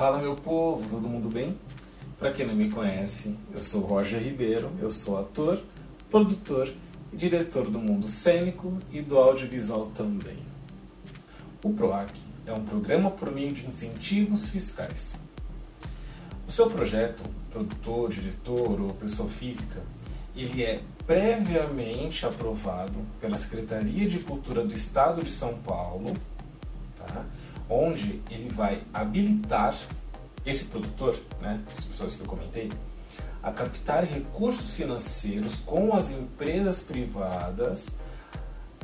Fala meu povo, todo mundo bem? Para quem não me conhece, eu sou Roger Ribeiro, eu sou ator, produtor e diretor do mundo cênico e do audiovisual também. O PROAC é um programa por meio de incentivos fiscais. O seu projeto, produtor, diretor ou pessoa física, ele é previamente aprovado pela Secretaria de Cultura do Estado de São Paulo, tá? Onde ele vai habilitar esse produtor, né, as pessoas que eu comentei, a captar recursos financeiros com as empresas privadas,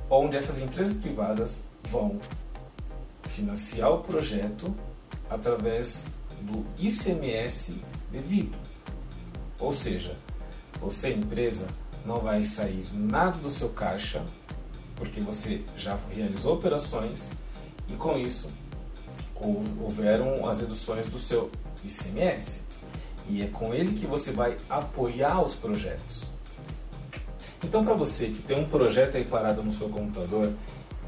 onde essas empresas privadas vão financiar o projeto através do ICMS devido. Ou seja, você, empresa, não vai sair nada do seu caixa, porque você já realizou operações e com isso houveram as reduções do seu ICMS. E é com ele que você vai apoiar os projetos. Então, para você que tem um projeto aí parado no seu computador,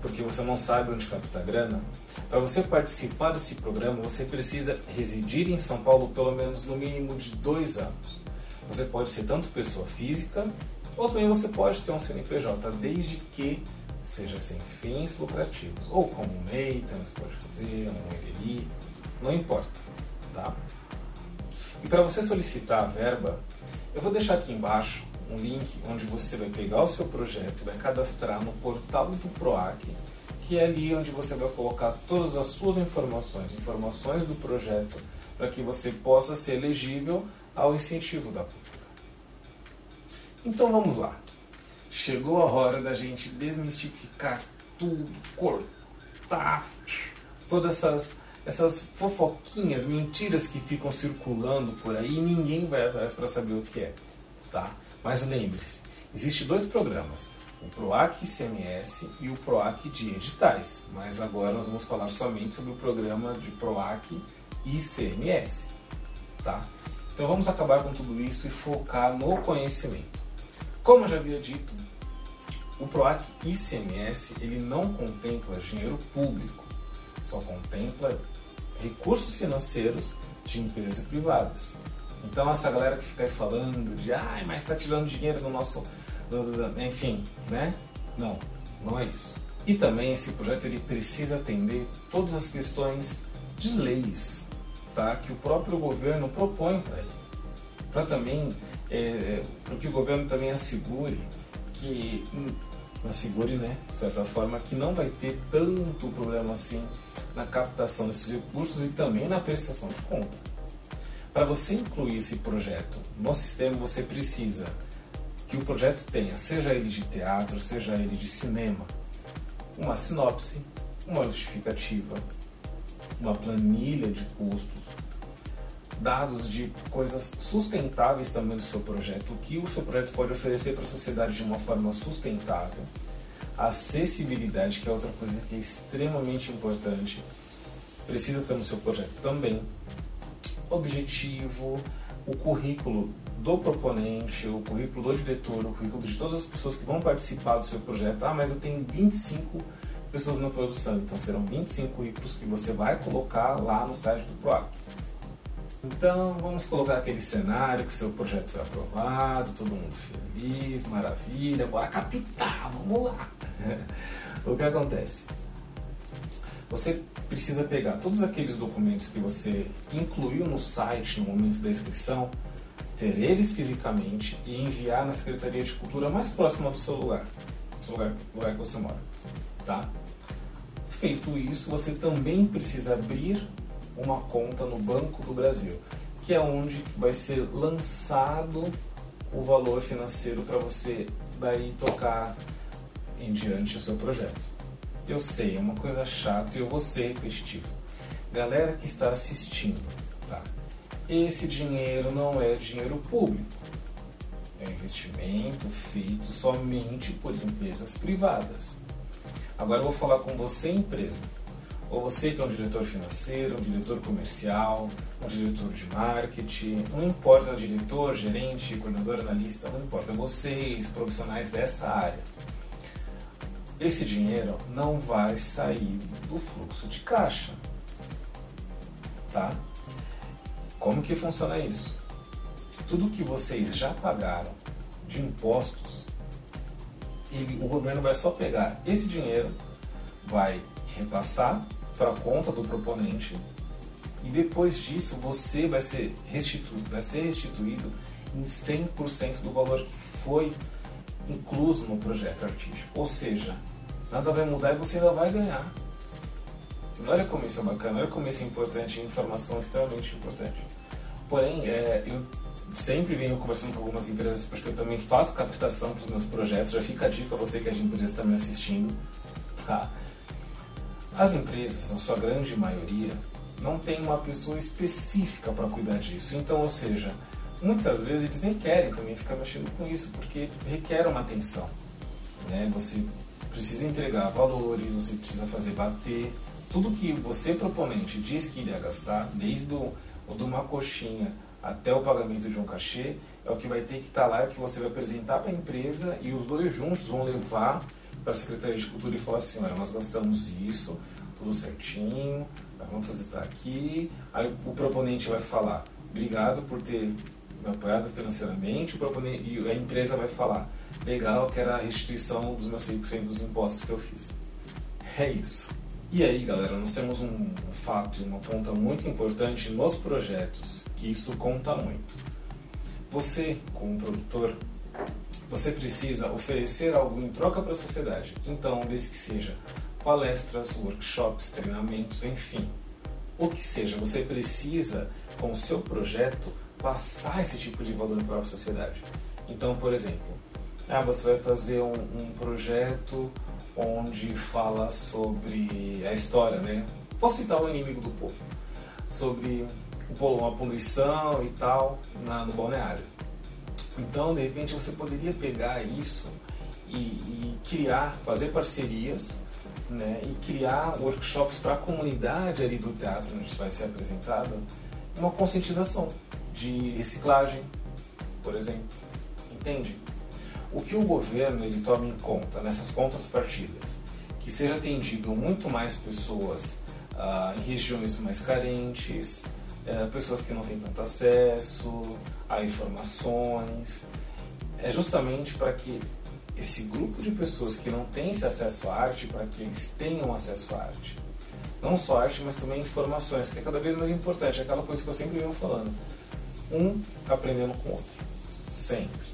porque você não sabe onde captar grana, para você participar desse programa, você precisa residir em São Paulo pelo menos no mínimo de dois anos. Você pode ser tanto pessoa física, ou também você pode ter um CNPJ, desde que seja sem fins lucrativos, ou como um MEI, também você pode fazer, um LLI, não importa, tá? E para você solicitar a verba, eu vou deixar aqui embaixo um link onde você vai pegar o seu projeto e vai cadastrar no portal do PROAC, que é ali onde você vai colocar todas as suas informações, informações do projeto, para que você possa ser elegível ao incentivo da cultura. Então vamos lá. Chegou a hora da gente desmistificar tudo, cortar todas essas, essas fofoquinhas, mentiras que ficam circulando por aí e ninguém vai atrás para saber o que é. Tá? Mas lembre-se, existem dois programas, o PROAC ICMS e o PROAC de editais. Mas agora nós vamos falar somente sobre o programa de PROAC ICMS. Tá? Então vamos acabar com tudo isso e focar no conhecimento. Como eu já havia dito, o PROAC ICMS ele não contempla dinheiro público, só contempla recursos financeiros de empresas privadas. Então essa galera que fica aí falando de ai, mas está tirando dinheiro do nosso. Enfim, né? Não, não é isso. E também esse projeto ele precisa atender todas as questões de leis tá? que o próprio governo propõe para ele. Para também, é, para que o governo também assegure que assegure, né, de certa forma, que não vai ter tanto problema assim na captação desses recursos e também na prestação de conta. Para você incluir esse projeto no sistema, você precisa que o projeto tenha, seja ele de teatro, seja ele de cinema, uma sinopse, uma justificativa, uma planilha de custos, dados de coisas sustentáveis também do seu projeto, o que o seu projeto pode oferecer para a sociedade de uma forma sustentável, acessibilidade, que é outra coisa que é extremamente importante, precisa ter no seu projeto também, objetivo, o currículo do proponente, o currículo do diretor, o currículo de todas as pessoas que vão participar do seu projeto. Ah, mas eu tenho 25 pessoas na produção, então serão 25 currículos que você vai colocar lá no site do PROAC. Então vamos colocar aquele cenário que seu projeto foi aprovado, todo mundo feliz, maravilha, bora captar, vamos lá. o que acontece? Você precisa pegar todos aqueles documentos que você incluiu no site no momento da inscrição, ter eles fisicamente e enviar na Secretaria de Cultura mais próxima do seu lugar, do seu lugar, lugar que você mora, tá? Feito isso, você também precisa abrir uma conta no Banco do Brasil, que é onde vai ser lançado o valor financeiro para você daí tocar em diante o seu projeto. Eu sei, é uma coisa chata e eu vou ser repetitivo. Galera que está assistindo, tá? Esse dinheiro não é dinheiro público. É investimento feito somente por empresas privadas. Agora eu vou falar com você, empresa ou você que é um diretor financeiro, um diretor comercial, um diretor de marketing, não importa, diretor, gerente, coordenador, analista, não importa, vocês, profissionais dessa área. Esse dinheiro não vai sair do fluxo de caixa. tá? Como que funciona isso? Tudo que vocês já pagaram de impostos, ele, o governo vai só pegar esse dinheiro, vai repassar para a conta do proponente e depois disso você vai ser restituído, vai ser restituído em 100% do valor que foi incluso no projeto artístico. Ou seja, nada vai mudar e você ainda vai ganhar. Olha como isso é bacana, olha como isso é importante, informação extremamente importante. Porém, é, eu sempre venho conversando com algumas empresas porque eu também faço captação para os meus projetos. Já fica a dica para você que é de empresa me assistindo. Tá? As empresas, na sua grande maioria, não tem uma pessoa específica para cuidar disso. Então, ou seja, muitas vezes eles nem querem também ficar mexendo com isso porque requer uma atenção. Né? Você precisa entregar valores, você precisa fazer bater. Tudo que você, proponente, diz que iria gastar, desde o, de uma coxinha até o pagamento de um cachê, é o que vai ter que estar tá lá, é o que você vai apresentar para a empresa e os dois juntos vão levar para a Secretaria de Cultura e falar assim, olha, nós gastamos isso, tudo certinho, as notas estão aqui, aí o proponente vai falar, obrigado por ter me apoiado financeiramente, o proponente, e a empresa vai falar, legal, que era a restituição dos meus 100% dos impostos que eu fiz. É isso. E aí, galera, nós temos um fato e uma ponta muito importante nos projetos, que isso conta muito. Você, como produtor, você precisa oferecer algo em troca para a sociedade. Então, desde que seja palestras, workshops, treinamentos, enfim, o que seja, você precisa, com o seu projeto, passar esse tipo de valor para a sociedade. Então, por exemplo, ah, você vai fazer um, um projeto onde fala sobre a história, né? Posso citar o inimigo do povo, sobre uma poluição e tal na, no balneário. Então, de repente, você poderia pegar isso e, e criar, fazer parcerias né, e criar workshops para a comunidade ali do teatro onde vai ser apresentado, uma conscientização de reciclagem, por exemplo. Entende? O que o governo ele toma em conta nessas contrapartidas? Que seja atendido muito mais pessoas ah, em regiões mais carentes, eh, pessoas que não têm tanto acesso a informações. É justamente para que esse grupo de pessoas que não têm esse acesso à arte, para que eles tenham acesso à arte. Não só arte, mas também informações, que é cada vez mais importante. É aquela coisa que eu sempre venho falando. Um aprendendo com o outro. Sempre.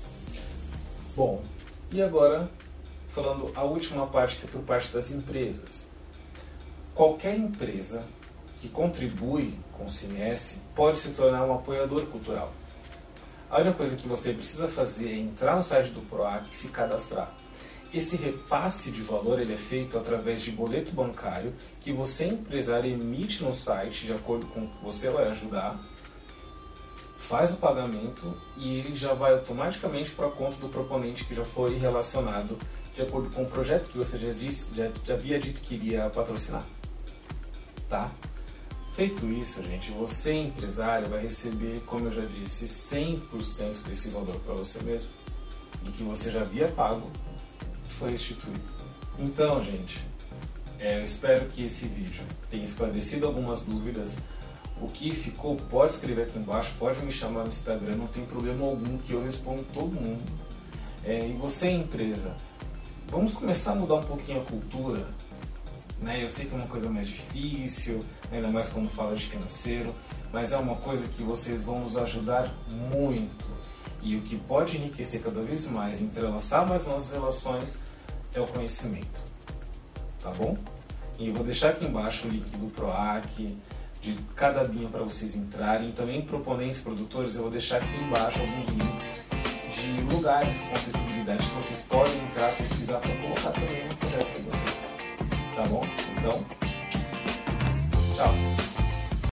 Bom, e agora falando a última parte que é por parte das empresas. Qualquer empresa que contribui com o CMS pode se tornar um apoiador cultural. A única coisa que você precisa fazer é entrar no site do PROAC e se cadastrar. Esse repasse de valor ele é feito através de boleto bancário que você, empresário, emite no site de acordo com o que você vai ajudar faz o pagamento e ele já vai automaticamente para a conta do proponente que já foi relacionado de acordo com o projeto que você já, disse, já, já havia dito que iria patrocinar. Tá? Feito isso, gente, você empresário vai receber, como eu já disse, 100% desse valor para você mesmo, do que você já havia pago, foi restituído. Então, gente, é, eu espero que esse vídeo tenha esclarecido algumas dúvidas o que ficou, pode escrever aqui embaixo, pode me chamar no Instagram, não tem problema algum que eu respondo todo mundo. É, e você, empresa, vamos começar a mudar um pouquinho a cultura. Né? Eu sei que é uma coisa mais difícil, ainda mais quando fala de financeiro, mas é uma coisa que vocês vão nos ajudar muito. E o que pode enriquecer cada vez mais, entrelaçar mais nossas relações, é o conhecimento. Tá bom? E eu vou deixar aqui embaixo o link do PROAC, de cada linha para vocês entrarem. Também proponentes, produtores, eu vou deixar aqui embaixo alguns links de lugares com acessibilidade que vocês então, Tchau.